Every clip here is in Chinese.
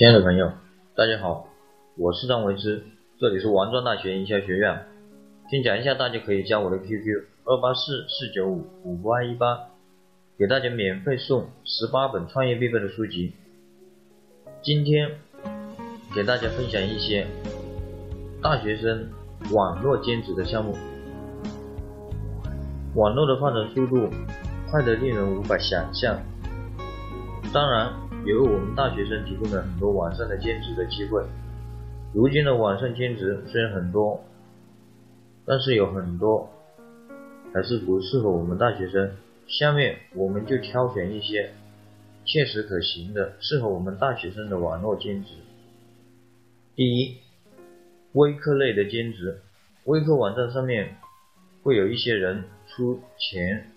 亲爱的朋友，大家好，我是张维之，这里是王庄大学营销学院。先讲一下，大家可以加我的 QQ 二八四四九五五八一八，给大家免费送十八本创业必备的书籍。今天给大家分享一些大学生网络兼职的项目。网络的发展速度快得令人无法想象，当然。也为我们大学生提供了很多网上的兼职的机会。如今的网上兼职虽然很多，但是有很多还是不适合我们大学生。下面我们就挑选一些切实可行的、适合我们大学生的网络兼职。第一，微课类的兼职，微课网站上面会有一些人出钱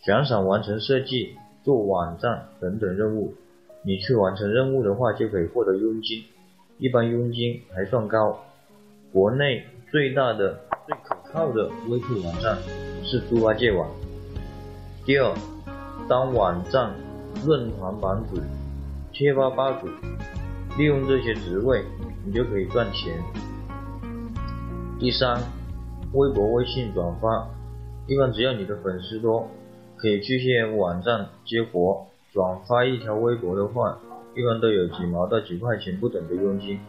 悬赏完成设计。做网站等等任务，你去完成任务的话，就可以获得佣金，一般佣金还算高。国内最大的、最可靠的微课网站是猪八戒网。第二，当网站论坛版主、贴吧吧主，利用这些职位，你就可以赚钱。第三，微博、微信转发，一般只要你的粉丝多。可以去些网站接活，转发一条微博的话，一般都有几毛到几块钱不等的佣金，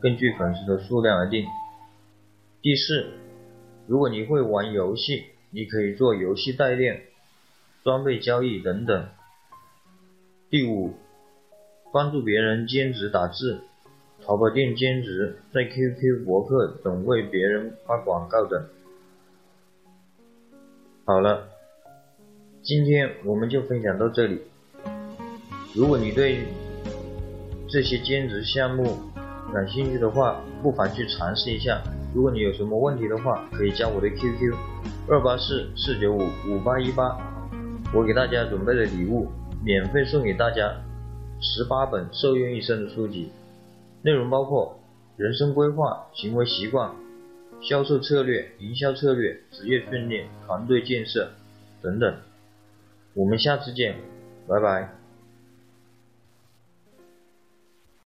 根据粉丝的数量而定。第四，如果你会玩游戏，你可以做游戏代练、装备交易等等。第五，帮助别人兼职打字，淘宝店兼职，在 QQ 博客等为别人发广告等。好了。今天我们就分享到这里。如果你对这些兼职项目感兴趣的话，不妨去尝试一下。如果你有什么问题的话，可以加我的 QQ 二八四四九五五八一八，我给大家准备了礼物，免费送给大家十八本受用一生的书籍，内容包括人生规划、行为习惯、销售策略、营销策略、职业训练、团队建设等等。我们下次见，拜拜。